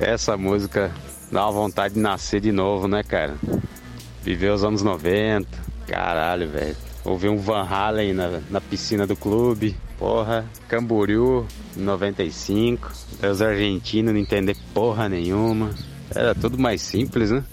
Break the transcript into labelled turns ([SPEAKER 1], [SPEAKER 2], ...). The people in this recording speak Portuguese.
[SPEAKER 1] Essa música dá uma vontade de nascer de novo, né, cara? Viver os anos 90, caralho, velho. Ouvir um Van Halen na, na piscina do clube, porra. Camboriú, 95. Os argentinos não entender porra nenhuma. Era tudo mais simples, né?